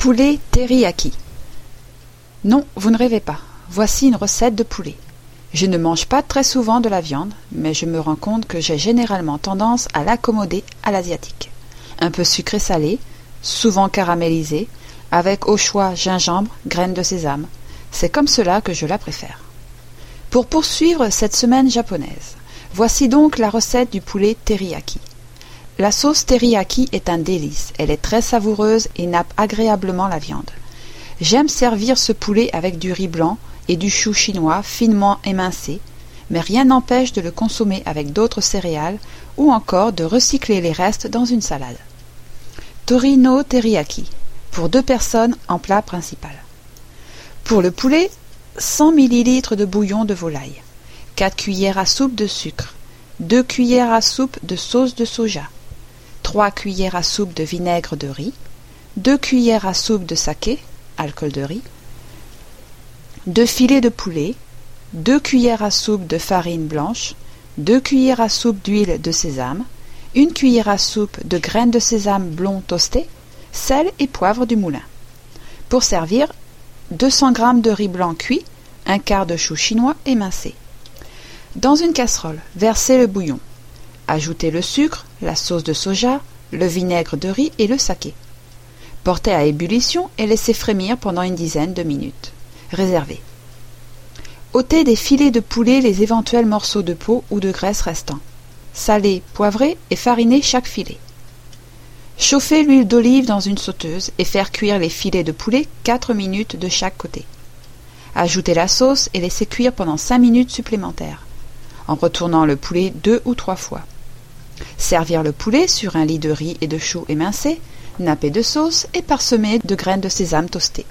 Poulet teriyaki. Non, vous ne rêvez pas. Voici une recette de poulet. Je ne mange pas très souvent de la viande, mais je me rends compte que j'ai généralement tendance à l'accommoder à l'asiatique. Un peu sucré salé, souvent caramélisé, avec au choix gingembre, graines de sésame. C'est comme cela que je la préfère. Pour poursuivre cette semaine japonaise, voici donc la recette du poulet teriyaki. La sauce teriyaki est un délice. Elle est très savoureuse et nappe agréablement la viande. J'aime servir ce poulet avec du riz blanc et du chou chinois finement émincé, mais rien n'empêche de le consommer avec d'autres céréales ou encore de recycler les restes dans une salade. Torino teriyaki pour deux personnes en plat principal. Pour le poulet, 100 ml de bouillon de volaille, 4 cuillères à soupe de sucre, 2 cuillères à soupe de sauce de soja, 3 cuillères à soupe de vinaigre de riz, 2 cuillères à soupe de saké, alcool de riz, 2 filets de poulet, 2 cuillères à soupe de farine blanche, 2 cuillères à soupe d'huile de sésame, 1 cuillère à soupe de graines de sésame blond toasté, sel et poivre du moulin. Pour servir, 200 g de riz blanc cuit, un quart de chou chinois émincé. Dans une casserole, versez le bouillon. Ajoutez le sucre, la sauce de soja, le vinaigre de riz et le saké. Portez à ébullition et laissez frémir pendant une dizaine de minutes. Réservez. ôtez des filets de poulet les éventuels morceaux de peau ou de graisse restants. Salez, poivrez et farinez chaque filet. Chauffez l'huile d'olive dans une sauteuse et faire cuire les filets de poulet 4 minutes de chaque côté. Ajoutez la sauce et laissez cuire pendant 5 minutes supplémentaires, en retournant le poulet deux ou trois fois. Servir le poulet sur un lit de riz et de chou émincé, nappé de sauce et parsemé de graines de sésame toastées.